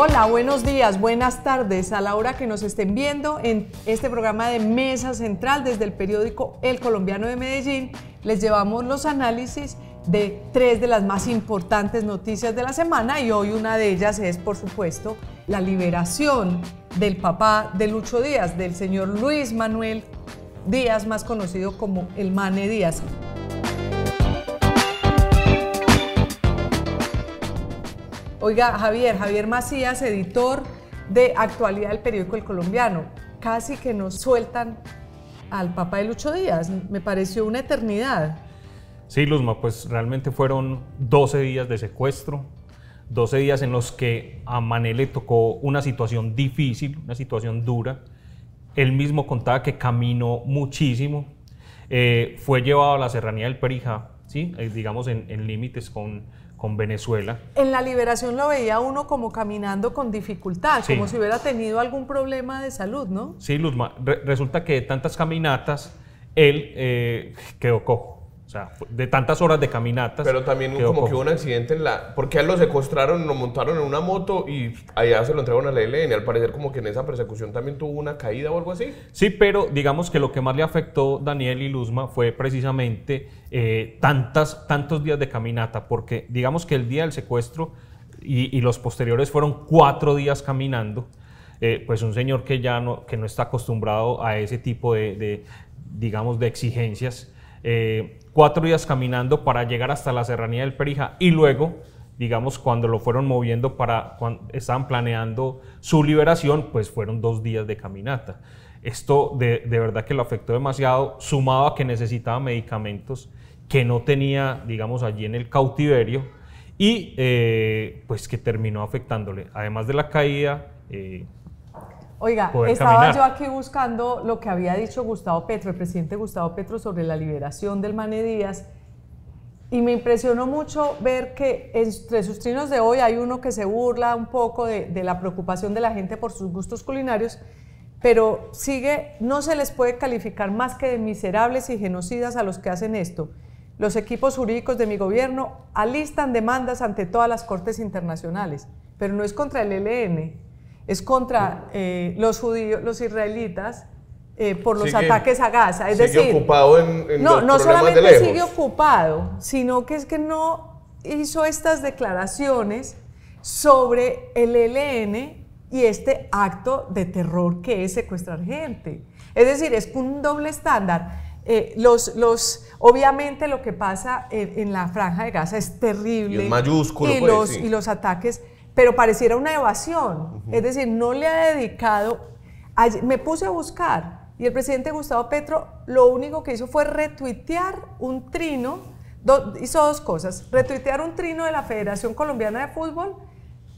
Hola, buenos días, buenas tardes a la hora que nos estén viendo en este programa de Mesa Central desde el periódico El Colombiano de Medellín. Les llevamos los análisis de tres de las más importantes noticias de la semana y hoy una de ellas es, por supuesto, la liberación del papá de Lucho Díaz, del señor Luis Manuel Díaz, más conocido como el Mane Díaz. Oiga, Javier, Javier Macías, editor de actualidad del periódico El Colombiano, casi que nos sueltan al papá de Lucho Díaz. Me pareció una eternidad. Sí, Luzma, pues realmente fueron 12 días de secuestro, 12 días en los que a Mané le tocó una situación difícil, una situación dura. Él mismo contaba que caminó muchísimo, eh, fue llevado a la serranía del Perijá, ¿sí? Eh, digamos en, límites con, con Venezuela. En la liberación lo veía uno como caminando con dificultad, como si hubiera tenido algún problema de salud, ¿no? Sí, Luzma, resulta que de tantas caminatas él eh, quedó cojo. O sea, de tantas horas de caminatas. Pero también como que hubo un accidente en la... Porque a él lo secuestraron, lo montaron en una moto y allá se lo entregaron a la ELN. Al parecer como que en esa persecución también tuvo una caída o algo así. Sí, pero digamos que lo que más le afectó Daniel y Luzma fue precisamente eh, tantas, tantos días de caminata. Porque digamos que el día del secuestro y, los posteriores fueron cuatro días caminando. Eh, pues un señor que ya no, que no está acostumbrado a ese tipo de, digamos, de exigencias. Eh, cuatro días caminando para llegar hasta la serranía del Perija y luego, digamos, cuando lo fueron moviendo para, cuando estaban planeando su liberación, pues fueron dos días de caminata. Esto de, verdad que lo afectó demasiado, sumado a que necesitaba medicamentos que no tenía, digamos, allí en el cautiverio y eh, pues que terminó afectándole, además de la caída, eh, Oiga, estaba yo aquí buscando lo que había dicho Gustavo Petro, el presidente Gustavo Petro, sobre la liberación del Mane Díaz. Y me impresionó mucho ver que entre sus trinos de hoy hay uno que se burla un poco de, de, la preocupación de la gente por sus gustos culinarios, pero sigue, no se les puede calificar más que de miserables y genocidas a los que hacen esto. Los equipos jurídicos de mi gobierno alistan demandas ante todas las cortes internacionales, pero no es contra el ELN, es contra eh, los judíos, los israelitas, eh, por los ataques a Gaza. Es sigue decir, ocupado en, no, no solamente sigue ocupado, sino que es que no hizo estas declaraciones sobre el ELN y este acto de terror que es secuestrar gente. Es decir, es un doble estándar. Eh, los, los, obviamente lo que pasa en, la franja de Gaza es terrible. Y mayúsculo. Y, pues, los, y los ataques pero pareciera una evasión. Es decir, no le ha dedicado, me puse a buscar y el presidente Gustavo Petro lo único que hizo fue retuitear un trino, hizo dos cosas, retuitear un trino de la Federación Colombiana de Fútbol,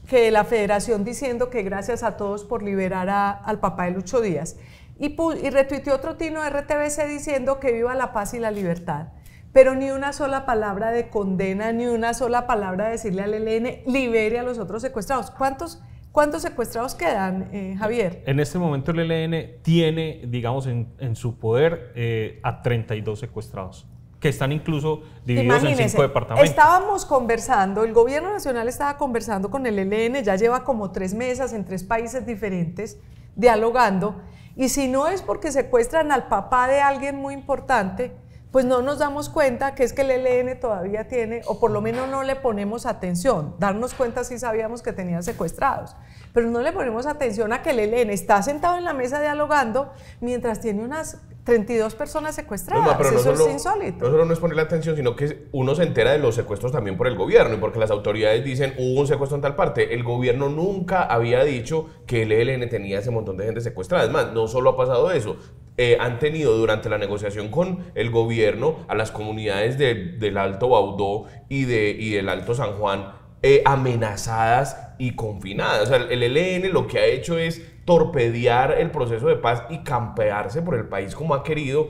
que la federación diciendo que gracias a todos por liberar al papá de Lucho Díaz, y, y retuiteó otro trino de RTBC diciendo que viva la paz y la libertad pero ni una sola palabra de condena, ni una sola palabra de decirle al ELN, libere a los otros secuestrados. ¿Cuántos, cuántos secuestrados quedan, eh, Javier? En este momento el ELN tiene, digamos, en, su poder eh, a 32 secuestrados que están incluso divididos en cinco departamentos. Estábamos conversando, el gobierno nacional estaba conversando con el ELN, ya lleva como tres mesas en tres países diferentes, dialogando, y si no es porque secuestran al papá de alguien muy importante, pues no nos damos cuenta que es que el ELN todavía tiene, o por lo menos no le ponemos atención. Darnos cuenta si sabíamos que tenía secuestrados, pero no le ponemos atención a que el ELN está sentado en la mesa dialogando mientras tiene unas 32 personas secuestradas. pero Eso es insólito. No solo no es ponerle atención, sino que uno se entera de los secuestros también por el gobierno y porque las autoridades dicen hubo un secuestro en tal parte. El gobierno nunca había dicho que el ELN tenía ese montón de gente secuestrada. Es más, no solo ha pasado eso, eh, han tenido durante la negociación con el gobierno a las comunidades del Alto Baudó y, de, y del Alto San Juan eh, amenazadas y confinadas. O sea, el ELN lo que ha hecho es torpedear el proceso de paz y campearse por el país como ha querido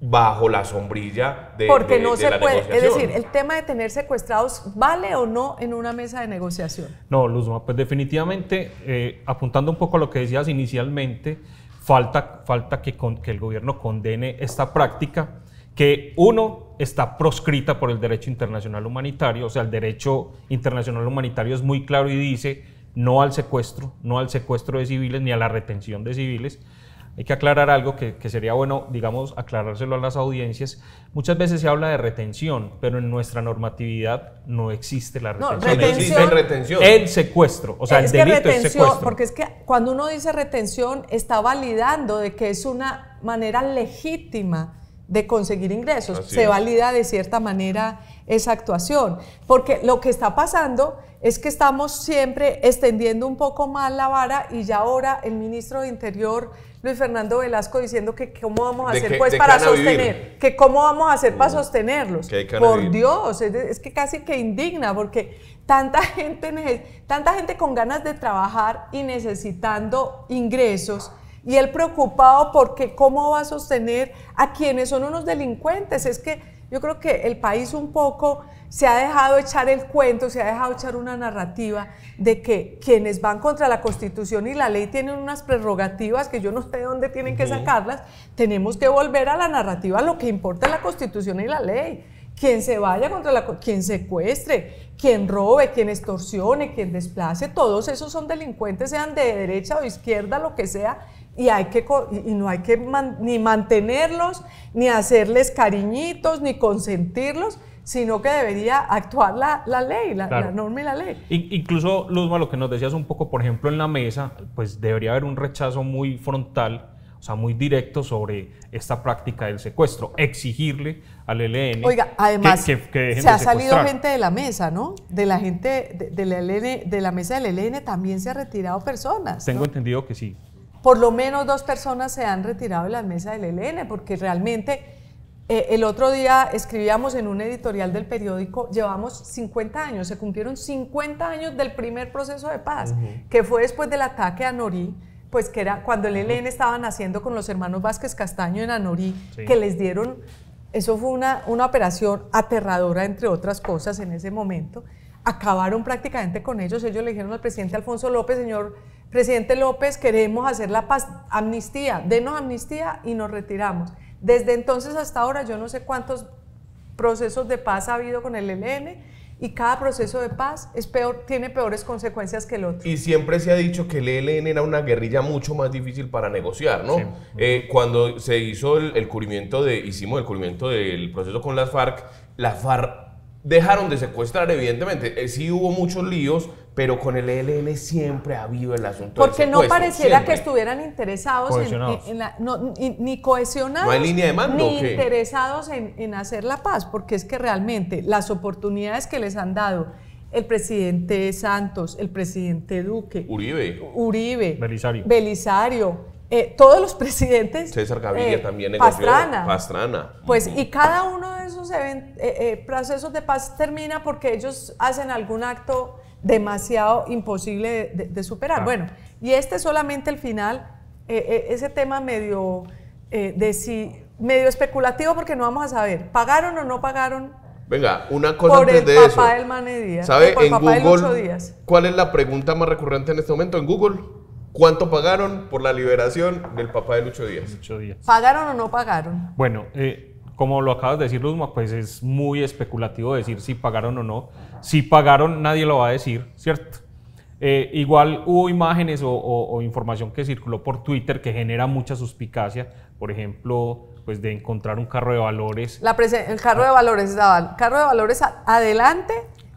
bajo la sombrilla de, Porque no se puede, es decir, el tema de tener secuestrados vale o no en una mesa de negociación. No, Luzma, pues definitivamente, eh, apuntando un poco a lo que decías inicialmente, falta, falta que, que el gobierno condene esta práctica que uno está proscrita por el derecho internacional humanitario, o sea, el derecho internacional humanitario es muy claro y dice no al secuestro, no al secuestro de civiles ni a la retención de civiles. Hay que aclarar algo que, que, sería bueno, digamos, aclarárselo a las audiencias. Muchas veces se habla de retención, pero en nuestra normatividad no existe la retención. No, retención, retención. El secuestro, o sea, es el delito que retención, es secuestro. Porque es que cuando uno dice retención, está validando de que es una manera legítima de conseguir ingresos. Así se es. valida de cierta manera esa actuación. Porque lo que está pasando es que estamos siempre extendiendo un poco más la vara y ya ahora el ministro de Interior, Luis Fernando Velasco, diciendo que cómo vamos a ¿De hacer pues para vivir? sostener, que cómo vamos a hacer para sostenerlos. Por vivir. Dios, es, es que casi que indigna porque tanta gente, tanta gente con ganas de trabajar y necesitando ingresos y él preocupado porque cómo va a sostener a quienes son unos delincuentes. Es que yo creo que el país un poco se ha dejado echar el cuento, se ha dejado echar una narrativa de que quienes van contra la Constitución y la ley tienen unas prerrogativas que yo no sé de dónde tienen que sacarlas. Tenemos que volver a la narrativa, lo que importa es la Constitución y la ley. Quien se vaya contra la, quien secuestre, quien robe, quien extorsione, quien desplace, todos esos son delincuentes, sean de derecha o izquierda, lo que sea, y hay que y no hay que man- ni mantenerlos, ni hacerles cariñitos, ni consentirlos, sino que debería actuar la, la ley, la, Claro. la norma y la ley. In- Incluso, Luzma, lo que nos decías un poco, por ejemplo, en la mesa, pues debería haber un rechazo muy frontal, sea, muy directo sobre esta práctica del secuestro. Exigirle al ELN Oiga, además, que, que- que dejen se de ha salido gente de la mesa, ¿no? De la gente, de, de la LN de la mesa del ELN también se ha retirado personas. Tengo ¿no? entendido que sí. Por lo menos dos personas se han retirado de la mesa del ELN, porque realmente eh, el otro día escribíamos en un editorial del periódico, llevamos 50 años, se cumplieron 50 años del primer proceso de paz, que fue después del ataque a Norí, pues que era cuando el ELN estaba naciendo con los hermanos Vázquez Castaño en Anorí, Sí. que les dieron, eso fue una, una operación aterradora, entre otras cosas, en ese momento. Acabaron prácticamente con ellos. Ellos le dijeron al presidente Alfonso López, señor presidente López, queremos hacer la paz, amnistía, denos amnistía y nos retiramos. Desde entonces hasta ahora, yo no sé cuántos procesos de paz ha habido con el ELN y cada proceso de paz es peor, tiene peores consecuencias que el otro. Y siempre se ha dicho que el ELN era una guerrilla mucho más difícil para negociar, ¿no? Sí. Eh, cuando se hizo el, el cubrimiento de, hicimos el cubrimiento del proceso con las FARC, las FARC dejaron de secuestrar, evidentemente. Eh, sí hubo muchos líos, pero con el ELN siempre ha habido el asunto del Porque no pareciera siempre. que estuvieran interesados en, la- no, ni, ni cohesionados, ¿No hay línea de mando ni interesados en, en hacer la paz, porque es que realmente las oportunidades que les han dado el presidente Santos, el presidente Duque, Uribe. Uribe, Belisario. Belisario, eh, todos los presidentes, César Gaviria eh, también negoció. Pastrana, Pastrana. pues, y cada uno de esos even- eh, eh, procesos de paz termina porque ellos hacen algún acto demasiado imposible de, de- de superar. Claro. Bueno, y este es solamente el final, eh, eh, ese tema medio, eh, de si, medio especulativo porque no vamos a saber, ¿pagaron o no pagaron Venga, una cosa por el antes de papá eso. del Mane Díaz? ¿Sabe eh, por en papá Google Díaz? cuál es la pregunta más recurrente en este momento en Google? ¿Cuánto pagaron por la liberación del papá de Lucho Díaz? ¿Pagaron o no pagaron? Bueno, eh, como lo acabas de decir, Luzma, pues es muy especulativo decir si pagaron o no. Si pagaron, nadie lo va a decir, ¿cierto? Eh, igual hubo imágenes o, o- o información que circuló por Twitter que genera mucha suspicacia, por ejemplo, pues de encontrar un carro de valores. La el carro de valores el carro de valores adelante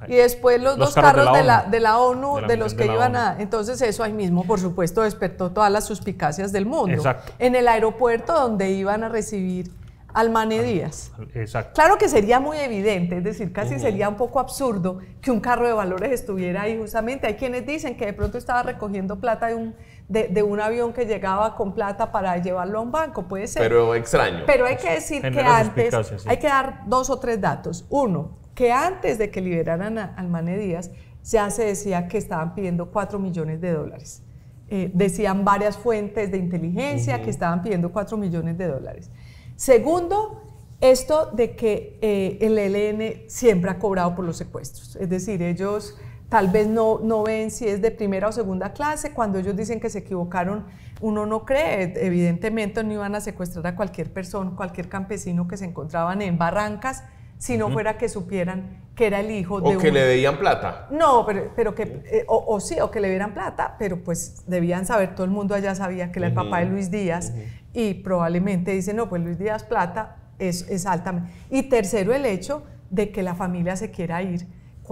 y después los, Los dos carros carros de de la ONU. de la ONU, De de, la- los de que la iban ONU. a... Entonces eso ahí mismo, por supuesto, despertó todas las suspicacias del mundo. Exacto. En el aeropuerto donde iban a recibir al Mane Díaz. Exacto. Claro que sería muy evidente, es decir, casi sería un poco absurdo que un carro de valores estuviera ahí justamente. Hay quienes dicen que de pronto estaba recogiendo plata de un, de, de un avión que llegaba con plata para llevarlo a un banco, puede ser. Pero extraño. Pero hay que decir que antes, sí. hay que dar dos o tres datos. Uno, que antes de que liberaran a- al Mane Díaz, ya se decía que estaban pidiendo 4 millones de dólares. Eh, decían varias fuentes de inteligencia que estaban pidiendo 4 millones de dólares. Segundo, esto de que eh, el ELN siempre ha cobrado por los secuestros. Es decir, ellos tal vez no, no ven si es de primera o segunda clase. Cuando ellos dicen que se equivocaron, uno no cree. Evidentemente no iban a secuestrar a cualquier persona, cualquier campesino que se encontraban en barrancas, si no fuera que supieran que era el hijo o de que un- le veían plata. No, pero, pero que, eh, o, o sí, o que le dieran plata, pero pues debían saber, todo el mundo allá sabía que era el papá de Luis Díaz y probablemente dicen, no, pues Luis Díaz plata es, es altamente. Y tercero, el hecho de que la familia se quiera ir.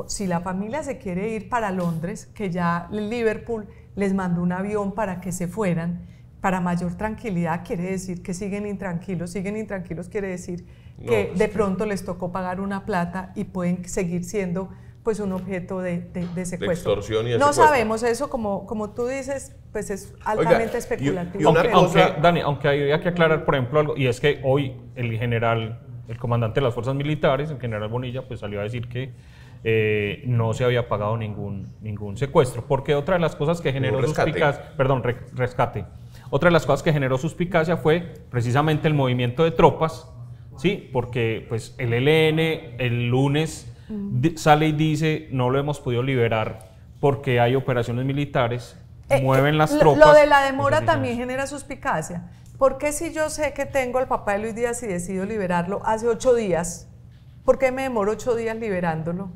Si la familia se quiere ir para Londres, que ya Liverpool les mandó un avión para que se fueran, para mayor tranquilidad quiere decir que siguen intranquilos, siguen intranquilos quiere decir No, que pues de pronto les tocó pagar una plata y pueden seguir siendo pues un objeto de, de- de secuestro. extorsión y de no secuestro. sabemos eso, como, como tú dices, pues es Oiga, altamente y- especulativo. y una aunque, cosa- aunque, Dani, aunque hay que aclarar, por ejemplo, algo, y es que hoy el general, el comandante de las fuerzas militares, el general Bonilla, pues salió a decir que eh, no se había pagado ningún, ningún secuestro, porque otra de las cosas que generó suspicacia, perdón, re- rescate, otra de las cosas que generó suspicacia fue precisamente el movimiento de tropas, ¿sí? Porque pues el ELN el lunes sale y dice no lo hemos podido liberar porque hay operaciones militares, Eh, mueven eh, las lo- tropas. Lo de la demora también genera suspicacia. ¿Por qué si yo sé que tengo al papá de Luis Díaz y decido liberarlo hace ocho días, ¿por qué me demoro ocho días liberándolo?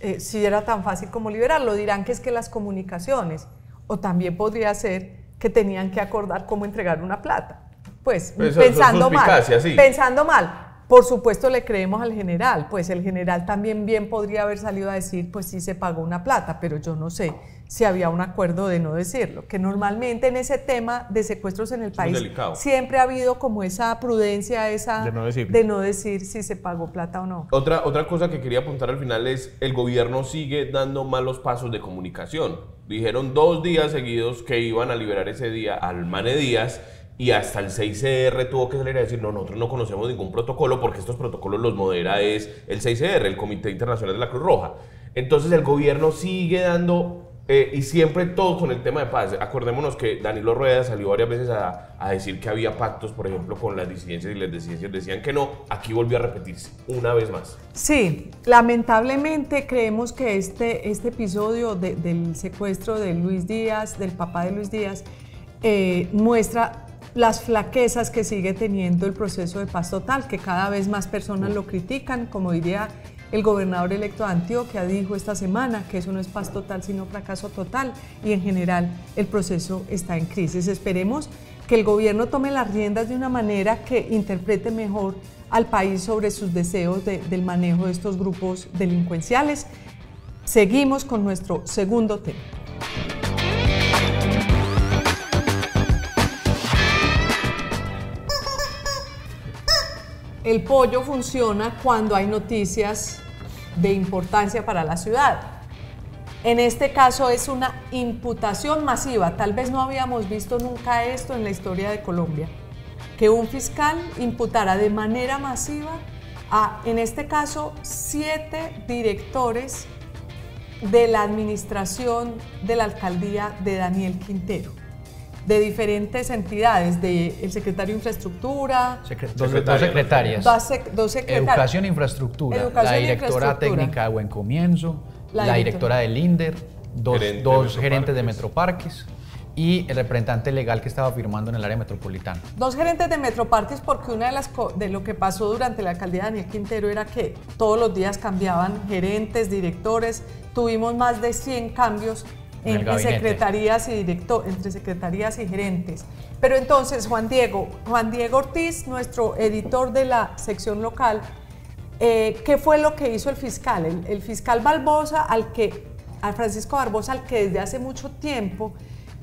Eh, si era tan fácil como liberarlo, dirán que es que las comunicaciones, o también podría ser que tenían que acordar cómo entregar una plata. Pues Pues pensando mal, sí. pensando mal. Por supuesto le creemos al general, pues el general también bien podría haber salido a decir, pues sí se pagó una plata, pero yo no sé si había un acuerdo de no decirlo, que normalmente en ese tema de secuestros en el país siempre ha habido como esa prudencia, esa De no decir. de no decir si se pagó plata o no. Otra, otra cosa que quería apuntar al final es el gobierno sigue dando malos pasos de comunicación. Dijeron dos días seguidos que iban a liberar ese día al Mane Díaz y hasta el 6CR tuvo que salir a decir, no, nosotros no conocemos ningún protocolo porque estos protocolos los modera es el 6CR, el Comité Internacional de la Cruz Roja. Entonces el gobierno sigue dando, eh, y siempre todo con el tema de paz. Acordémonos que Danilo Rueda salió varias veces a, a decir que había pactos, por ejemplo, con las disidencias y las disidencias decían que no. Aquí volvió a repetirse una vez más. Sí, lamentablemente creemos que este, este episodio de- del secuestro de Luis Díaz, del papá de Luis Díaz, eh, muestra las flaquezas que sigue teniendo el proceso de paz total, que cada vez más personas lo critican, como diría el gobernador electo de Antioquia, dijo esta semana que eso no es paz total, sino fracaso total, y en general el proceso está en crisis. Esperemos que el gobierno tome las riendas de una manera que interprete mejor al país sobre sus deseos de- del manejo de estos grupos delincuenciales. Seguimos con nuestro segundo tema. El pollo funciona cuando hay noticias de importancia para la ciudad. En este caso es una imputación masiva. Tal vez no habíamos visto nunca esto en la historia de Colombia. Que un fiscal imputara de manera masiva a, en este caso, siete directores de la administración de la alcaldía de Daniel Quintero, de diferentes entidades, del secretario de Infraestructura, Secre- dos, Secretaria, dos secretarias. dos, sec- dos. Educación e infraestructura. Educación la e directora infraestructura. técnica de Buen Comienzo, La la, directora. del INDER, dos, Gerente de gerentes de Metroparques. Y el representante legal que estaba firmando en el área metropolitana. Dos gerentes de Metroparques porque una de las de lo que pasó durante la alcaldía de Daniel Quintero era que todos los días cambiaban gerentes, directores, tuvimos más de 100 cambios En en, el en gabinete. secretarías y directo- entre secretarías y gerentes. Pero entonces Juan Diego, Juan Diego Ortiz, nuestro editor de la sección local, eh, ¿qué fue lo que hizo el fiscal? El, el fiscal Barbosa, al que, a Francisco Barbosa, al que desde hace mucho tiempo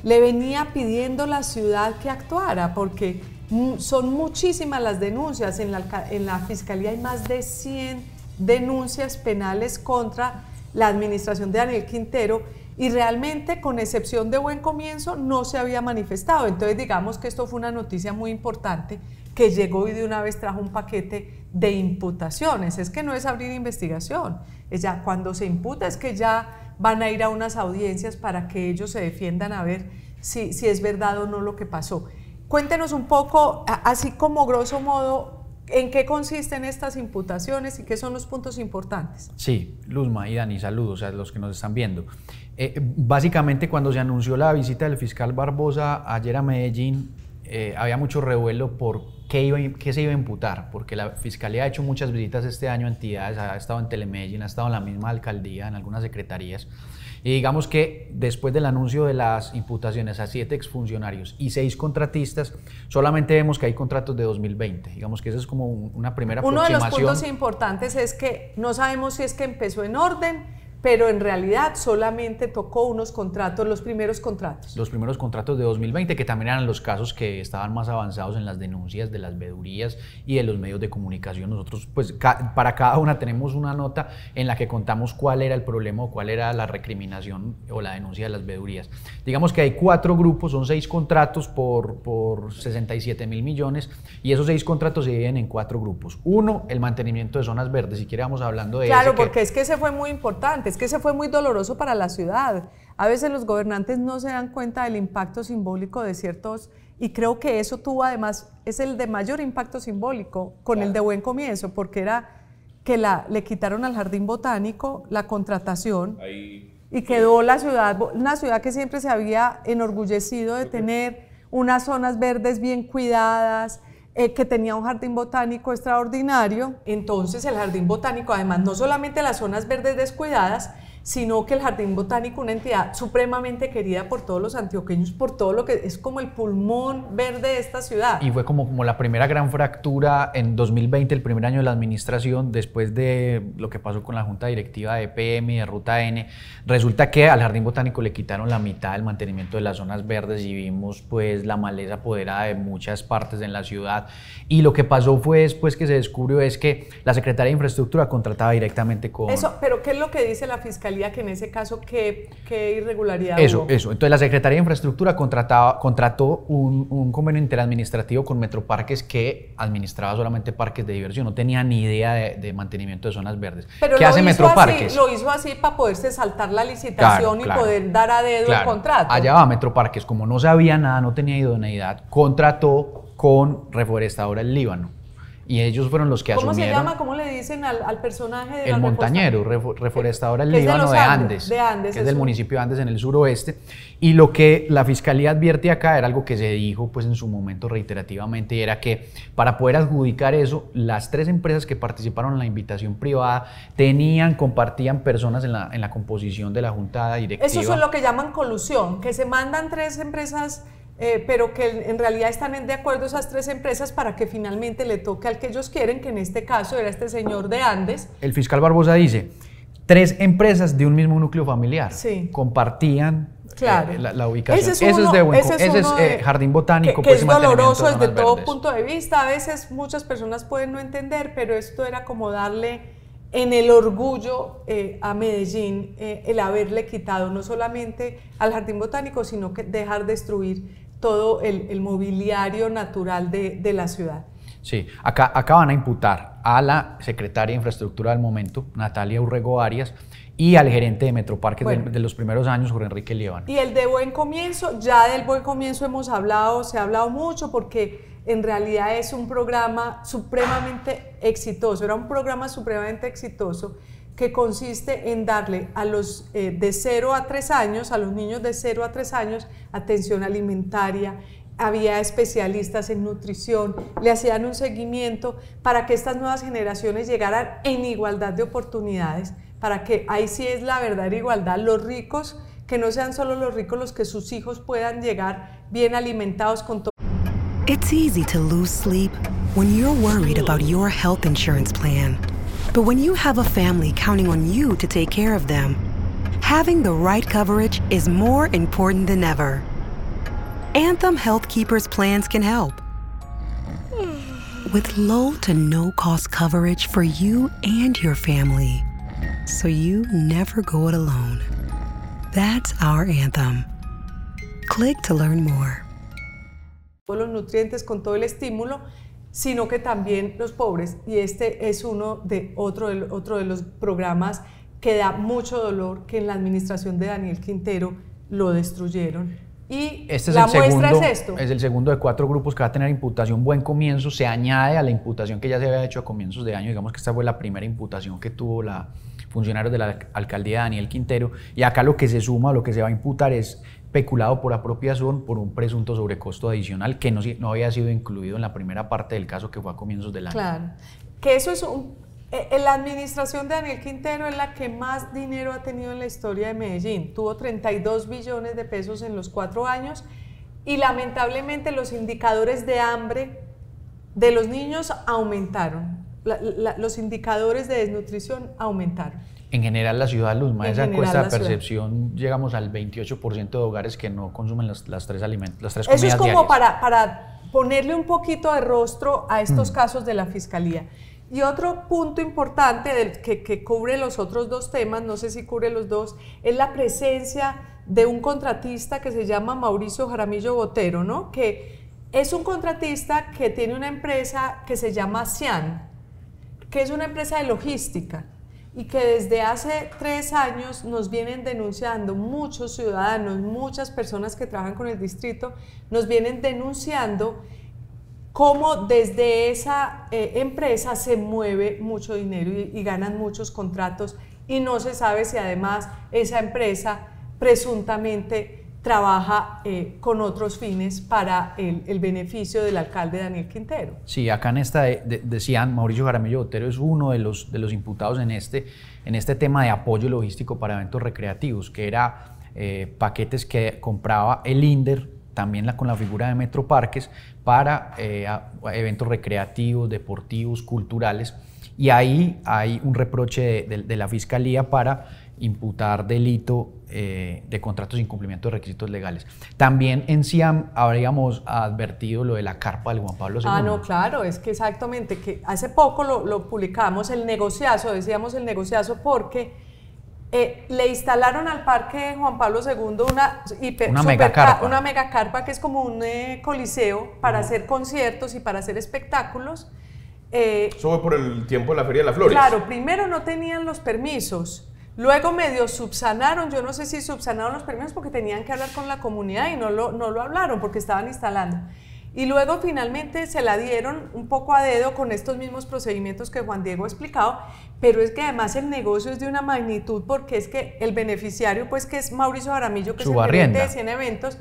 le venía pidiendo la ciudad que actuara, porque mm, son muchísimas las denuncias. En la, en la fiscalía hay más de 100 denuncias penales contra la administración de Daniel Quintero y realmente, con excepción de buen comienzo, no se había manifestado. Entonces, digamos que esto fue una noticia muy importante que llegó y de una vez trajo un paquete de imputaciones. Es que no es abrir investigación, es ya cuando se imputa es que ya van a ir a unas audiencias para que ellos se defiendan a ver si, si es verdad o no lo que pasó. Cuéntenos un poco, así como grosso modo, en qué consisten estas imputaciones y qué son los puntos importantes. Sí, Luzma y Dani, saludos a los que nos están viendo. Eh, básicamente, cuando se anunció la visita del fiscal Barbosa ayer a Medellín, eh, había mucho revuelo por qué, iba, qué se iba a imputar, porque la Fiscalía ha hecho muchas visitas este año a entidades, ha estado en Telemedellín, ha estado en la misma alcaldía, en algunas secretarías. Y digamos que después del anuncio de las imputaciones a siete exfuncionarios y seis contratistas, solamente vemos que hay contratos de 2020. Digamos que esa es como una primera aproximación. Uno de los puntos importantes es que no sabemos si es que empezó en orden pero en realidad solamente tocó unos contratos, los primeros contratos. Los primeros contratos de 2020, que también eran los casos que estaban más avanzados en las denuncias de las vedurías y de los medios de comunicación. Nosotros, pues, para cada una tenemos una nota en la que contamos cuál era el problema o cuál era la recriminación o la denuncia de las vedurías. Digamos que hay cuatro grupos, son seis contratos por, por 67 mil millones y esos seis contratos se dividen en cuatro grupos. Uno, el mantenimiento de zonas verdes, si quiere vamos hablando de Claro, porque es que ese fue muy importante es que se fue muy doloroso para la ciudad. A veces los gobernantes no se dan cuenta del impacto simbólico de ciertos, y creo que eso tuvo además, es el de mayor impacto simbólico con el de buen comienzo, porque era que la, le quitaron al jardín botánico la contratación y quedó la ciudad, una ciudad que siempre se había enorgullecido de tener unas zonas verdes bien cuidadas, eh, que tenía un jardín botánico extraordinario. Entonces el jardín botánico, además, no solamente las zonas verdes descuidadas, sino que el Jardín Botánico, una entidad supremamente querida por todos los antioqueños, por todo lo que es como el pulmón verde de esta ciudad. Y fue como, como la primera gran fractura en 2020, el primer año de la administración, después de lo que pasó con la Junta Directiva de PM y de Ruta N. Resulta que al Jardín Botánico le quitaron la mitad del mantenimiento de las zonas verdes y vimos pues la maleza apoderada de muchas partes en la ciudad. Y lo que pasó fue después que se descubrió es que la Secretaría de Infraestructura contrataba directamente con... Eso, pero ¿qué es lo que dice la Fiscalía? Que en ese caso qué, qué irregularidad Eso, eso. Entonces la Secretaría de Infraestructura contrataba, contrató un, un, convenio interadministrativo con Metroparques que administraba solamente parques de diversión, no tenía ni idea de, mantenimiento de zonas verdes. Pero ¿Qué hace Metroparques? lo hizo así para poderse saltar la licitación y poder dar a dedo el contrato. Allá va Metroparques, como no sabía nada, no tenía idoneidad, contrató con Reforestadora el Líbano y ellos fueron los que asumieron. ¿Cómo se llama? ¿Cómo le dicen al, personaje de El montañero, reforestador del Líbano de, Andes, de Andes, que es del municipio de Andes en el suroeste. Y lo que la fiscalía advierte acá era algo que se dijo pues en su momento reiterativamente y era que para poder adjudicar eso, las tres empresas que participaron en la invitación privada tenían, compartían personas en la, en la composición de la junta directiva. Eso es lo que llaman colusión, que se mandan tres empresas eh, pero que en realidad están de acuerdo esas tres empresas para que finalmente le toque al que ellos quieren, que en este caso era este señor de Andes. El fiscal Barbosa dice, tres empresas de un mismo núcleo familiar compartían eh, la, ubicación. Ese es, de buen, ese es, eh, jardín botánico. Que, pues, es doloroso desde todo punto de vista. A veces muchas personas pueden no entender, pero esto era como darle en el orgullo a Medellín el haberle quitado no solamente al jardín botánico, sino que dejar destruir todo el, mobiliario natural de, la ciudad. Sí, acá, acá van a imputar a la secretaria de Infraestructura del momento, Natalia Urrego Arias, y al gerente de Metroparques de, los primeros años, Jorge Enrique Lieban. Y el de Buen Comienzo, ya del Buen Comienzo hemos hablado, se ha hablado mucho porque en realidad es un programa supremamente exitoso, era un programa supremamente exitoso que consiste en darle a los eh, de 0 a 3 años, a los niños de 0 a 3 años, atención alimentaria, había especialistas en nutrición, le hacían un seguimiento para que estas nuevas generaciones llegaran en igualdad de oportunidades, para que ahí sí es la verdadera igualdad, los ricos, que no sean solo los ricos los que sus hijos puedan llegar bien alimentados con todo. It's easy to lose sleep when you're worried about your health insurance plan. But when you have a family counting on you to take care of them, having the right coverage is more important than ever. Anthem Health Keepers plans can help. With low to no cost coverage for you and your family. So you never go it alone. That's our anthem. Click to learn more. Los nutrientes con todo el estímulo sino que también los pobres. Y este es uno de otro de, otro de los programas que da mucho dolor que en la administración de Daniel Quintero lo destruyeron. Y este es la el muestra segundo, es esto. Es el segundo de cuatro grupos que va a tener imputación buen comienzo. Se añade a la imputación que ya se había hecho a comienzos de año. Digamos que esta fue la primera imputación que tuvo la funcionario de la alcaldía Daniel Quintero. Y acá lo que se suma, lo que se va a imputar es peculado por apropiación por un presunto sobrecosto adicional que no, había sido incluido en la primera parte del caso que fue a comienzos del año. Claro, que eso es un... eh, La administración de Daniel Quintero es la que más dinero ha tenido en la historia de Medellín. Tuvo 32 billones de pesos en los cuatro años y lamentablemente los indicadores de hambre de los niños aumentaron. Los indicadores de desnutrición aumentaron. En general, la ciudad Luzma, En esa encuesta de percepción, llegamos al 28% de hogares que no consumen las, las tres alimentos, las tres Eso comidas es como diarias. para, para ponerle un poquito de rostro a estos Mm. casos de la Fiscalía. Y otro punto importante del, que, que cubre los otros dos temas, no sé si cubre los dos, es la presencia de un contratista que se llama Mauricio Jaramillo Botero, ¿no? Que es un contratista que tiene una empresa que se llama Cian, que es una empresa de logística y que desde hace tres años nos vienen denunciando muchos ciudadanos, muchas personas que trabajan con el distrito, nos vienen denunciando cómo desde esa eh, empresa se mueve mucho dinero y, y ganan muchos contratos y no se sabe si además esa empresa presuntamente trabaja eh, con otros fines para el, beneficio del alcalde Daniel Quintero. Sí, acá en esta de- decían, Mauricio Jaramillo Botero es uno de los, de los imputados en este, en este tema de apoyo logístico para eventos recreativos, que era eh, paquetes que compraba el INDER, también con la figura de Metroparques, para eh, a- a eventos recreativos, deportivos, culturales. Y ahí hay un reproche de la Fiscalía para imputar delito eh, de contratos sin cumplimiento de requisitos legales. También en CIAM habríamos advertido lo de la carpa del Juan Pablo II. Ah, no, claro, es que exactamente, que hace poco lo, lo publicamos, el negociazo, decíamos el negociazo porque eh, le instalaron al Parque Juan Pablo II una, hiper- Una megacarpa. una megacarpa que es como un eh, coliseo para hacer conciertos y para hacer espectáculos. Eh, Eso fue por el tiempo de la Feria de las Flores. Claro, primero no tenían los permisos, luego medio subsanaron, yo no sé si subsanaron los permisos porque tenían que hablar con la comunidad y no lo, no lo hablaron porque estaban instalando. Y luego finalmente se la dieron un poco a dedo con estos mismos procedimientos que Juan Diego ha explicado, pero es que además el negocio es de una magnitud porque es que el beneficiario, pues que es Mauricio Jaramillo, que es el gerente Subarrienda. de 100 eventos,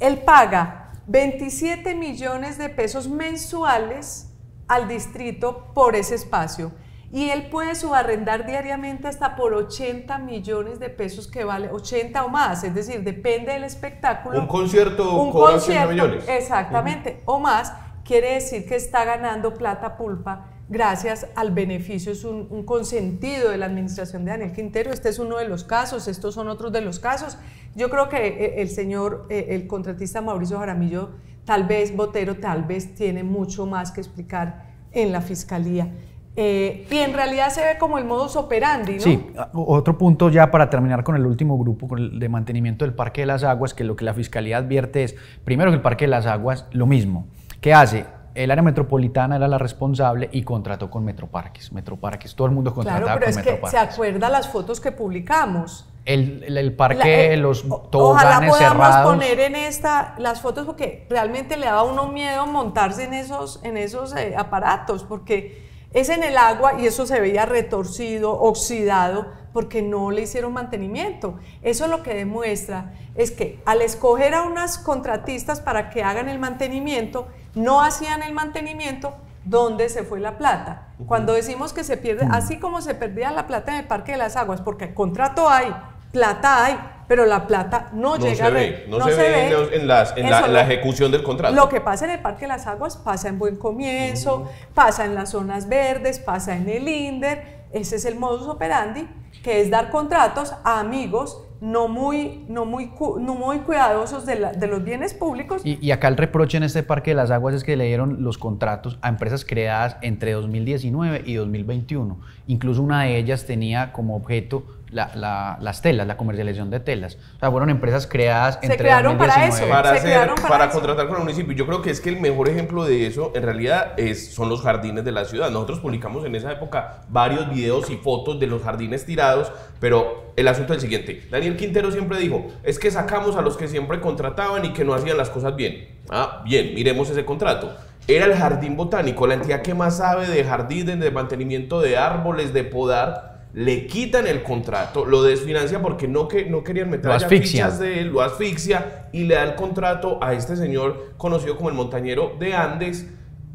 él paga 27 millones de pesos mensuales al distrito por ese espacio. Y él puede subarrendar diariamente hasta por 80 millones de pesos que vale, 80 o más, es decir, depende del espectáculo. Un concierto Un cobra 80 concierto, millones. Exactamente, o más, quiere decir que está ganando plata pulpa gracias al beneficio, es un, un consentido de la administración de Daniel Quintero. Este es uno de los casos, estos son otros de los casos. Yo creo que eh, el señor, eh, el contratista Mauricio Jaramillo, tal vez Botero, tal vez tiene mucho más que explicar en la fiscalía. Eh, y en realidad se ve como el modus operandi, ¿no? Sí, otro punto ya para terminar con el último grupo con el de mantenimiento del Parque de las Aguas, que lo que la Fiscalía advierte es, primero que el Parque de las Aguas, lo mismo. ¿Qué hace? El área metropolitana era la responsable y contrató con Metroparques. Metroparques, todo el mundo contrataba Claro, pero con es que se acuerda las fotos que publicamos. El, el- el parque, La- eh, los Ojalá toboganes podamos cerrados. poner en esta las fotos porque realmente le daba a uno miedo montarse en esos, en esos eh, aparatos porque es en el agua y eso se veía retorcido, oxidado, porque no le hicieron mantenimiento. Eso lo que demuestra es que al escoger a unas contratistas para que hagan el mantenimiento, no hacían el mantenimiento, ¿dónde se fue la plata? Cuando decimos que se pierde, así como se perdía la plata en el Parque de las Aguas, porque contrato hay, plata hay, pero la plata no, No llega se ve, no, se, ve, en, los- en las- en la, en la ejecución del contrato. Lo que pasa en el Parque de las Aguas pasa en Buen Comienzo, pasa en las zonas verdes, pasa en el INDER. Ese es el modus operandi, que es dar contratos a amigos no muy, no muy, no muy cuidadosos de, la- de los bienes públicos. Y, y acá el reproche en este Parque de las Aguas es que le dieron los contratos a empresas creadas entre 2019 y 2021. Incluso una de ellas tenía como objeto la- la- las telas, la comercialización de telas. O sea, fueron empresas creadas Se entre crearon para 2019. eso. para, Se hacer- crearon para para eso. contratar con el municipio. Yo creo que es que el mejor ejemplo de eso en realidad es, son los jardines de la ciudad. Nosotros publicamos en esa época varios videos y fotos de los jardines tirados, pero el asunto es el siguiente. Daniel Quintero siempre dijo, es que sacamos a los que siempre contrataban y que no hacían las cosas bien. Ah, bien, miremos ese contrato. Era el jardín botánico, la entidad que más sabe de jardines, de mantenimiento de árboles, de podar. Le quitan el contrato, lo desfinancia porque no, que, no querían meter asfixia. fichas de él, lo asfixia y le da el contrato a este señor conocido como el montañero de Andes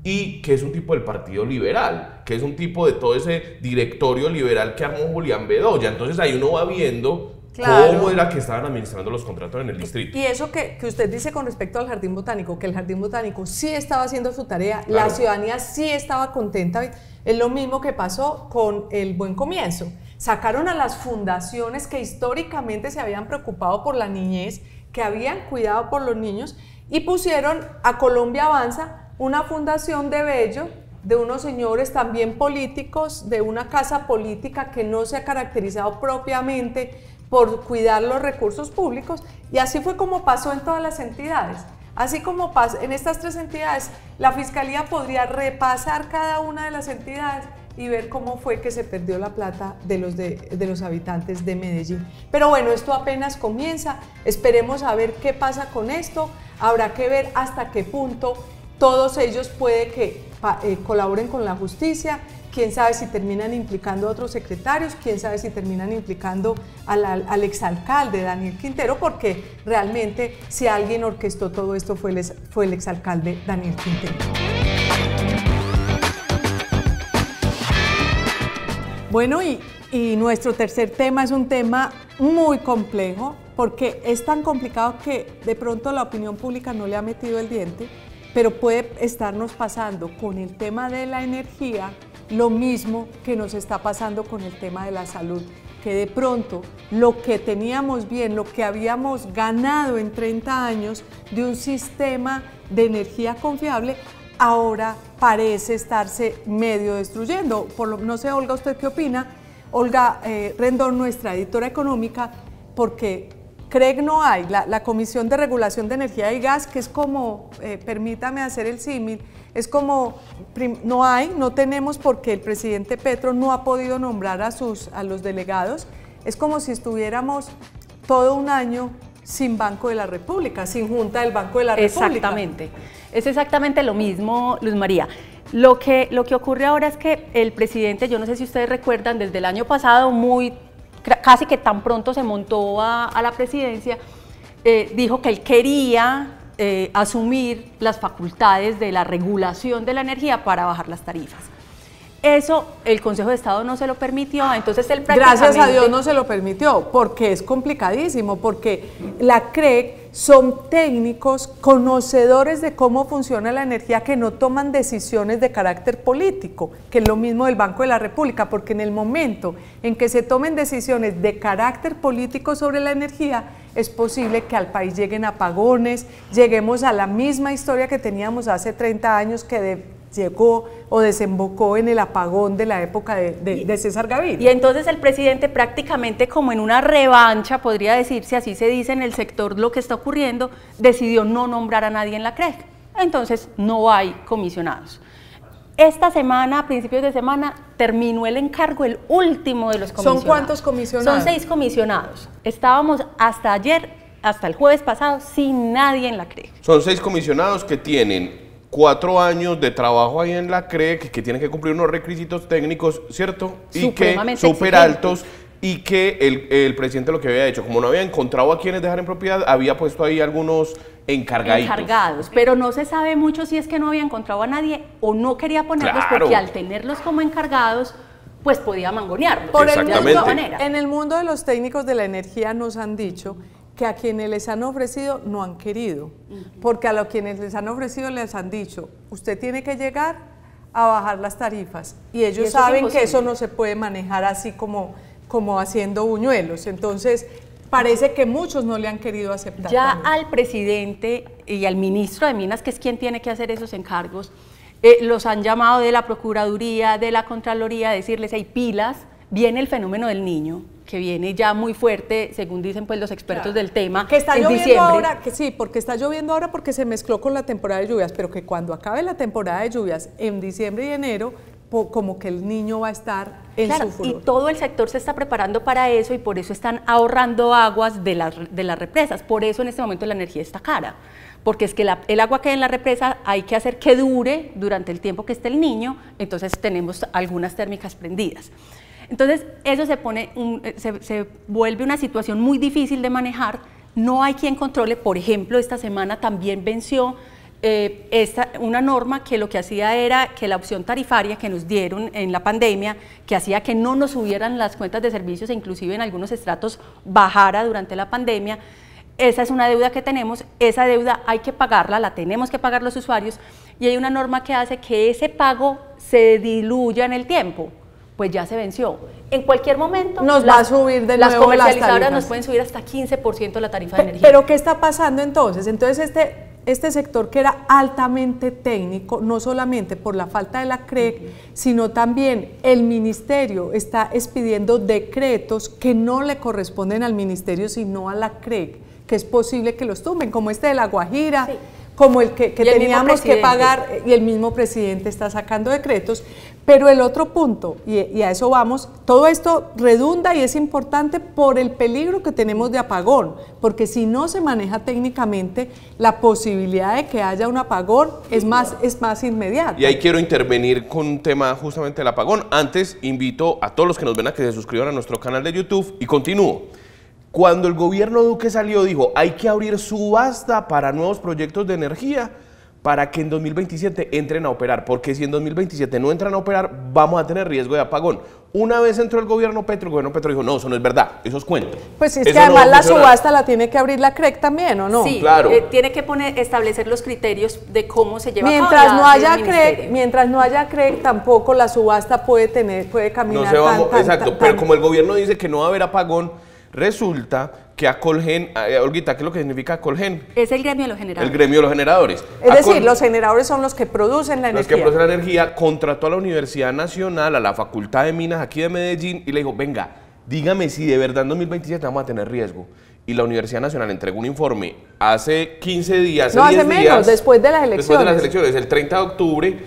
y que es un tipo del Partido Liberal, que es un tipo de todo ese directorio liberal que armó Julián Bedoya. Entonces ahí uno va viendo Claro. cómo era que estaban administrando los contratos en el distrito. Y eso que, que usted dice con respecto al jardín botánico, que el jardín botánico sí estaba haciendo su tarea, la Claro. ciudadanía sí estaba contenta, es lo mismo que pasó con el buen comienzo. Sacaron a las fundaciones que históricamente se habían preocupado por la niñez, que habían cuidado por los niños, y pusieron a Colombia Avanza, una fundación de Bello, de unos señores también políticos, de una casa política que no se ha caracterizado propiamente por cuidar los recursos públicos y así fue como pasó en todas las entidades. Así como pasa en estas tres entidades, la Fiscalía podría repasar cada una de las entidades y ver cómo fue que se perdió la plata de los, de, los habitantes de Medellín. Pero bueno, esto apenas comienza, esperemos a ver qué pasa con esto, habrá que ver hasta qué punto todos ellos puede que eh, colaboren con la justicia, quién sabe si terminan implicando a otros secretarios, quién sabe si terminan implicando al, al- al exalcalde Daniel Quintero, porque realmente si alguien orquestó todo esto fue el, fue el exalcalde Daniel Quintero. Bueno, y, y nuestro tercer tema es un tema muy complejo, porque es tan complicado que de pronto la opinión pública no le ha metido el diente, pero puede estarnos pasando con el tema de la energía lo mismo que nos está pasando con el tema de la salud, que de pronto lo que teníamos bien, lo que habíamos ganado en 30 años de un sistema de energía confiable, ahora parece estarse medio destruyendo. Por lo, no sé, Olga, ¿usted qué opina? Olga eh, Rendón, nuestra editora económica, porque CREG no hay, la, Comisión de Regulación de Energía y Gas, que es como, eh, permítame hacer el símil, es como, no hay, no tenemos porque el presidente Petro no ha podido nombrar a, sus, los delegados, es como si estuviéramos todo un año sin Banco de la República, sin Junta del Banco de la República. Exactamente. Es exactamente lo mismo, Luz María. Lo que, lo que ocurre ahora es que el presidente, yo no sé si ustedes recuerdan, desde el año pasado, muy casi que tan pronto se montó a, la presidencia, eh, dijo que él quería eh, asumir las facultades de la regulación de la energía para bajar las tarifas. Eso el Consejo de Estado no se lo permitió, entonces él Gracias a Dios no se lo permitió, porque es complicadísimo, porque la CREC son técnicos conocedores de cómo funciona la energía que no toman decisiones de carácter político, que es lo mismo del Banco de la República, porque en el momento en que se tomen decisiones de carácter político sobre la energía, es posible que al país lleguen apagones, lleguemos a la misma historia que teníamos hace 30 años que de- llegó o desembocó en el apagón de la época de, de- de César Gaviria. Y entonces el presidente prácticamente como en una revancha, podría decirse, así se dice en el sector lo que está ocurriendo, decidió no nombrar a nadie en la CREG. Entonces no hay comisionados. Esta semana, a principios de semana, terminó el encargo, el último de los ¿Son comisionados. cuántos comisionados? Son seis comisionados. Estábamos hasta ayer, hasta el jueves pasado, sin nadie en la CREG. Son seis comisionados que tienen cuatro años de trabajo ahí en la CRE, que, tienen que cumplir unos requisitos técnicos, ¿cierto? Y que súper altos y que el, el presidente lo que había hecho, como no había encontrado a quienes dejar en propiedad, había puesto ahí algunos encargaditos. encargados, pero no se sabe mucho si es que no había encontrado a nadie o no quería ponerlos Claro. porque al tenerlos como encargados, pues podía mangonearlos. Por el mundo, manera. en el mundo de los técnicos de la energía nos han dicho que a quienes les han ofrecido no han querido, porque a los quienes les han ofrecido les han dicho, usted tiene que llegar a bajar las tarifas y ellos es saben que eso no se puede manejar así como, como haciendo buñuelos, entonces parece que muchos no le han querido aceptar. Ya también. al presidente y al ministro de Minas, que es quien tiene que hacer esos encargos, eh, los han llamado de la Procuraduría, de la Contraloría, a decirles, hay pilas, viene el fenómeno del niño, que viene ya muy fuerte, según dicen pues los expertos del tema, Que está en lloviendo diciembre. ahora, que sí, porque está lloviendo ahora porque se mezcló con la temporada de lluvias, pero que cuando acabe la temporada de lluvias en diciembre y enero, como que el niño va a estar en Claro, su y furor. todo el sector se está preparando para eso y por eso están ahorrando aguas de las, de las represas. Por eso en este momento la energía está cara. Porque es que la- el agua que hay en la represa hay que hacer que dure durante el tiempo que esté el niño, entonces tenemos algunas térmicas prendidas. Entonces, eso se, pone eh, se, se vuelve una situación muy difícil de manejar, no hay quien controle, por ejemplo, esta semana también venció eh, esta, una norma que lo que hacía era que la opción tarifaria que nos dieron en la pandemia, que hacía que no nos subieran las cuentas de servicios e inclusive en algunos estratos bajara durante la pandemia, esa es una deuda que tenemos, esa deuda hay que pagarla, la tenemos que pagar los usuarios. Y hay una norma que hace que ese pago se diluya en el tiempo pues ya se venció. En cualquier momento nos va a subir de las nuevo comercializadoras las nos pueden subir hasta 15% la tarifa de energía. Pero ¿qué está pasando entonces? Entonces este este sector que era altamente técnico, no solamente por la falta de la CREC, sino también el ministerio está expidiendo decretos que no le corresponden al ministerio, sino a la CREC, que es posible que los tumben, como este de La Guajira. como el que, teníamos que pagar y el mismo presidente está sacando decretos, pero el otro punto, y, a eso vamos, todo esto redunda y es importante por el peligro que tenemos de apagón, porque si no se maneja técnicamente, la posibilidad de que haya un apagón es más, es más inmediata. Y ahí quiero intervenir con un tema justamente del apagón. Antes invito a todos los que nos ven a que se suscriban a nuestro canal de YouTube y continúo. Cuando el gobierno Duque salió, dijo, hay que abrir subasta para nuevos proyectos de energía para que en 2027 entren a operar, porque si en 2027 no entran a operar, vamos a tener riesgo de apagón. Una vez entró el gobierno Petro, el gobierno Petro dijo, no, eso no es verdad, eso es cuento. Pues es que además la subasta la tiene que abrir la CREC también, ¿o no? Sí, claro. Eh, tiene que poner, establecer los criterios de cómo se lleva mientras a cabo. No haya CREC, mientras no haya CREC, tampoco la subasta puede tener, puede caminar no se Exacto, pero como el gobierno dice que no va a haber apagón, resulta que a Colgen, eh, Olguita, ¿qué es lo que significa Colgen? Es el gremio de los generadores. El gremio de los generadores. Es decir, los generadores son los que producen la energía. Los que producen la energía, contrató a la Universidad Nacional, a la Facultad de Minas aquí de Medellín y le dijo, venga, dígame si de verdad en 2027 vamos a tener riesgo. Y la Universidad Nacional entregó un informe hace 15 días, no, hace menos, después de las elecciones. Después de las elecciones, el 30 de octubre,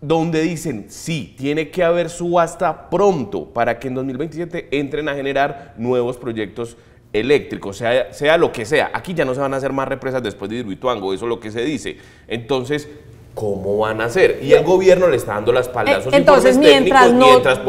donde dicen, sí, tiene que haber subasta pronto para que en 2027 entren a generar nuevos proyectos eléctrico, sea, sea lo que sea. Aquí ya no se van a hacer más represas después de Hidroituango, eso es lo que se dice. Entonces, ¿cómo van a hacer? Y el gobierno le está dando las espalda eh, Entonces, mientras no, mientras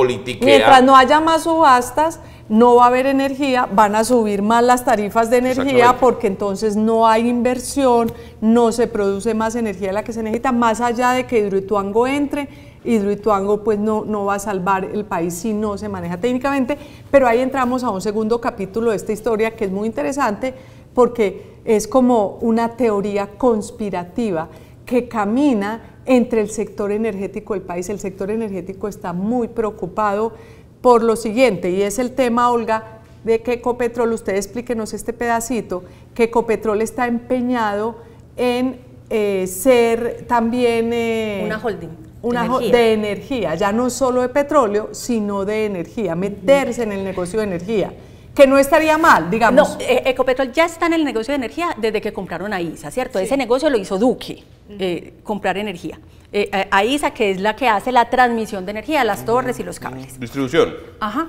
Mientras no haya más subastas, no va a haber energía, van a subir más las tarifas de energía porque entonces no hay inversión, no se produce más energía de la que se necesita, más allá de que Hidroituango entre Hidroituango pues no, no va a salvar el país si no se maneja técnicamente, pero ahí entramos a un segundo capítulo de esta historia que es muy interesante porque es como una teoría conspirativa que camina entre el sector energético del país. El sector energético está muy preocupado por lo siguiente, y es el tema, Olga, de que Ecopetrol, usted explíquenos este pedacito, que Ecopetrol está empeñado en eh, ser también... Eh, una holding una de energía, ya no solo de petróleo, sino de energía, meterse en el negocio de energía, que no estaría mal, digamos. No, eh, Ecopetrol ya está en el negocio de energía desde que compraron a ISA, ¿cierto? Ese negocio lo hizo Duque, eh, comprar energía. Eh, a ISA, que es la que hace la transmisión de energía, las torres y los cables. Distribución. Ajá.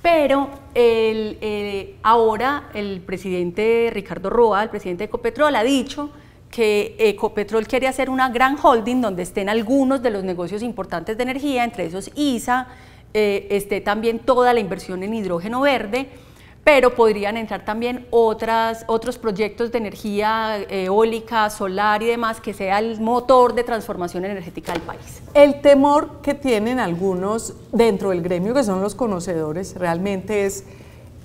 Pero el, ahora el presidente Ricardo Roa, el presidente de Ecopetrol, ha dicho que Ecopetrol quiere hacer una gran holding donde estén algunos de los negocios importantes de energía, entre esos ISA, eh, esté también toda la inversión en hidrógeno verde, pero podrían entrar también otras, otros proyectos de energía eólica, solar y demás, que sea el motor de transformación energética del país. El temor que tienen algunos dentro del gremio, que son los conocedores, realmente es,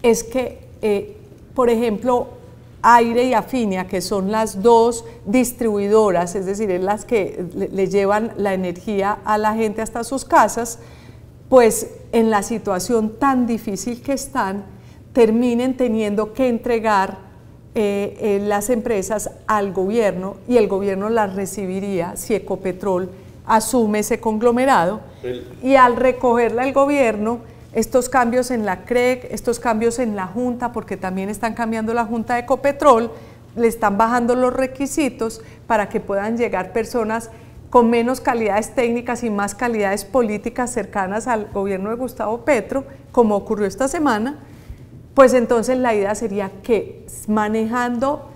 es que, eh, por ejemplo, Aire y Afinia, que son las dos distribuidoras, es decir, es las que le, llevan la energía a la gente hasta sus casas, pues en la situación tan difícil que están, terminen teniendo que entregar eh, eh, las empresas al gobierno y el gobierno las recibiría si Ecopetrol asume ese conglomerado. Y al recogerla el gobierno estos cambios en la CREC, estos cambios en la Junta, porque también están cambiando la Junta de Ecopetrol, le están bajando los requisitos para que puedan llegar personas con menos calidades técnicas y más calidades políticas cercanas al gobierno de Gustavo Petro, como ocurrió esta semana, pues entonces la idea sería que manejando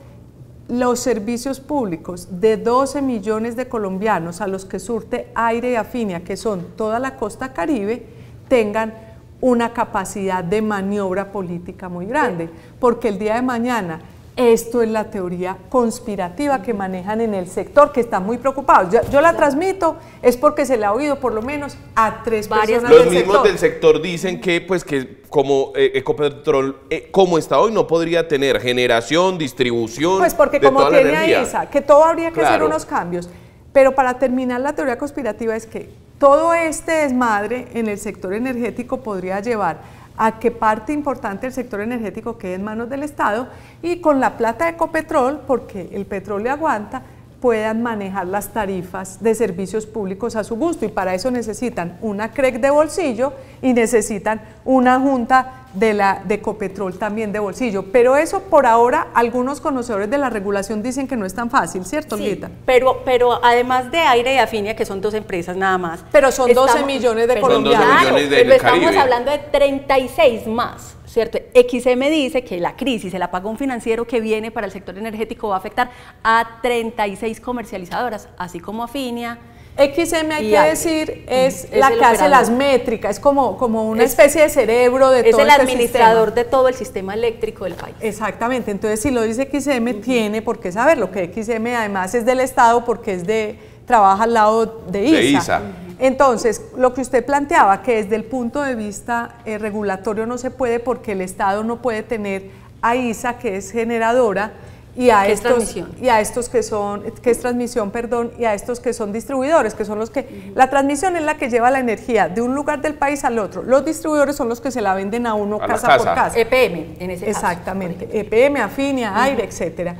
los servicios públicos de 12 millones de colombianos a los que surte aire y afinia, que son toda la costa caribe, tengan una capacidad de maniobra política muy grande, porque el día de mañana esto es la teoría conspirativa que manejan en el sector, que están muy preocupados. Yo, la transmito, es porque se la ha oído por lo menos a tres Varias personas Los mismos del sector dicen que, pues, que como eh, Ecopetrol, eh, como está hoy, no podría tener generación, distribución. Pues porque como tiene a esa, que todo habría que hacer unos cambios. Pero para terminar, la teoría conspirativa es que todo este desmadre en el sector energético podría llevar a que parte importante del sector energético quede en manos del Estado y con la plata de Ecopetrol, porque el petróleo aguanta, puedan manejar las tarifas de servicios públicos a su gusto. Y para eso necesitan una CREC de bolsillo y necesitan una junta de la de Ecopetrol también de bolsillo. Pero eso por ahora algunos conocedores de la regulación dicen que no es tan fácil, ¿cierto, sí, Pero, pero además de Aire y Afinia, que son dos empresas nada más. Pero son 12 millones de colombianos. pero estamos hablando de 36 más. ¿Cierto? XM dice que la crisis, el apagón financiero que viene para el sector energético va a afectar a 36 comercializadoras, así como Afinia, XM hay que decir es, la que hace las métricas, es como, como una especie de cerebro de todo Es el este administrador de todo el sistema eléctrico del país. Exactamente, entonces si lo dice XM tiene por qué saberlo, que XM además es del Estado porque es de trabaja al lado de ISA. Entonces, lo que usted planteaba, que desde el punto de vista eh, regulatorio no se puede porque el Estado no puede tener a ISA, que es generadora, y a estos y a estos que son que es transmisión perdón y a estos que son distribuidores que son los que la transmisión es la que lleva la energía de un lugar del país al otro. Los distribuidores son los que se la venden a uno casa, por casa. EPM en ese exactamente. EPM Afinia Aire etcétera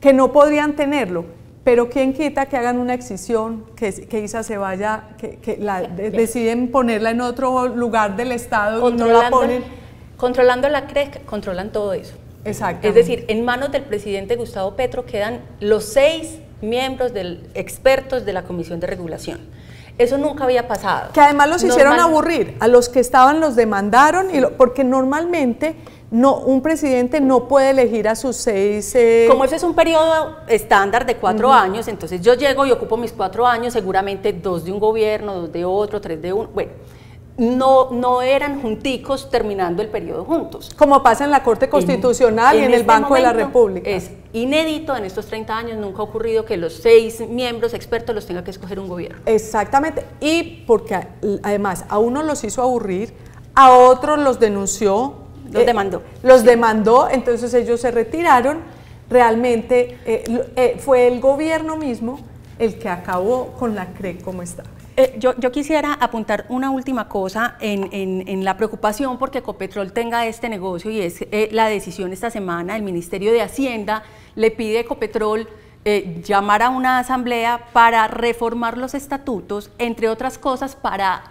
que no podrían tenerlo. Pero quién quita que hagan una excisión que, que ISA se vaya que, la, deciden ponerla en otro lugar del estado y no la ponen controlando la CREC controlan todo eso es decir, en manos del presidente Gustavo Petro quedan los seis miembros del, expertos de la Comisión de Regulación. Eso nunca había pasado. Que además los hicieron aburrir. A los que estaban los demandaron, y porque normalmente no, un presidente no puede elegir a sus seis... Eh, Como ese es un periodo estándar de cuatro años, entonces yo llego y ocupo mis cuatro años, seguramente dos de un gobierno, dos de otro, tres de uno. Bueno, no, no eran junticos terminando el periodo juntos. Como pasa en la Corte Constitucional y en el este Banco de la República. Es inédito en estos 30 años, nunca ha ocurrido que los seis miembros expertos los tenga que escoger un gobierno. Exactamente, y porque además a unos los hizo aburrir, a otros los denunció. Los eh, demandó. Los demandó, entonces ellos se retiraron. Realmente eh, eh, fue el gobierno mismo el que acabó con la CRE como está. Eh, yo, quisiera apuntar una última cosa en, la preocupación porque Ecopetrol tenga este negocio y es eh, la decisión esta semana. El Ministerio de Hacienda le pide a Ecopetrol eh, llamar a una asamblea para reformar los estatutos, entre otras cosas, para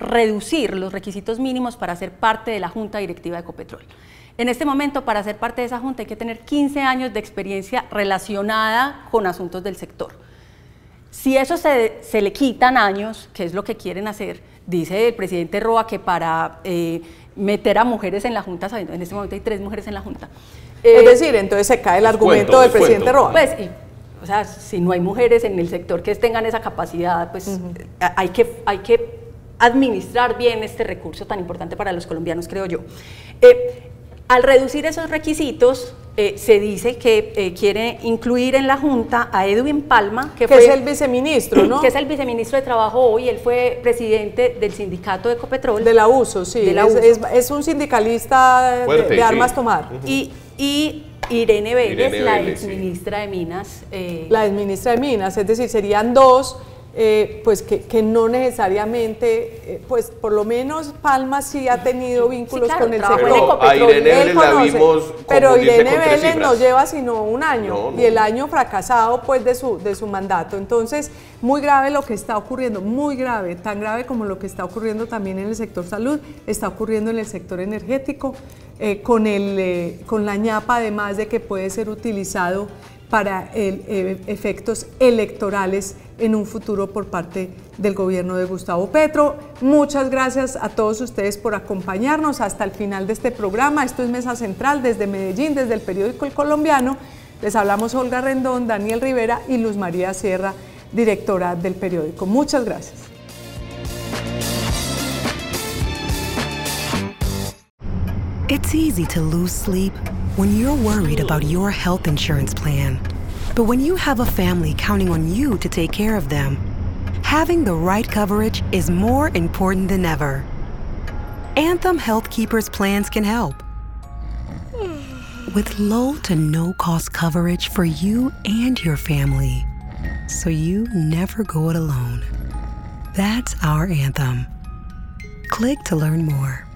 reducir los requisitos mínimos para ser parte de la Junta Directiva de Ecopetrol. En este momento, para ser parte de esa Junta hay que tener 15 años de experiencia relacionada con asuntos del sector. Si eso se, le quitan años, que es lo que quieren hacer, dice el presidente Roa que para eh, meter a mujeres en la Junta, sabiendo en este momento hay tres mujeres en la Junta. es eh, decir, entonces se cae el argumento del presidente Roa. Pues, o sea, si no hay mujeres en el sector que tengan esa capacidad, pues hay, que, hay que administrar bien este recurso tan importante para los colombianos, creo yo. Eh, al reducir esos requisitos, eh, se dice que eh, quiere incluir en la Junta a Edwin Palma, que, es el viceministro, ¿no? Que es el viceministro de Trabajo hoy, él fue presidente del sindicato de Ecopetrol. De la USO, sí, Es, un sindicalista de, armas tomar. Y, y Irene Vélez, la exministra de Minas. Eh, la exministra de Minas, es decir, serían dos eh, pues que, no necesariamente, eh, pues por lo menos Palma sí ha tenido vínculos con el sector. A Irene Vélez la vimos pero Irene Vélez no lleva sino un año y el año fracasado pues de su, de su mandato. Entonces, muy grave lo que está ocurriendo, muy grave, tan grave como lo que está ocurriendo también en el sector salud, está ocurriendo en el sector energético, eh, con, el, con la ñapa además de que puede ser utilizado para efectos electorales en un futuro por parte del gobierno de Gustavo Petro. Muchas gracias a todos ustedes por acompañarnos hasta el final de este programa. Esto es Mesa Central desde Medellín, desde el periódico El Colombiano. Les hablamos Olga Rendón, Daniel Rivera y Luz María Sierra, directora del periódico. Muchas gracias. Insurance. But when you have a family counting on you to take care of them, having the right coverage is more important than ever. Anthem Health Keepers plans can help. With low to no cost coverage for you and your family, so you never go it alone. That's our anthem. Click to learn more.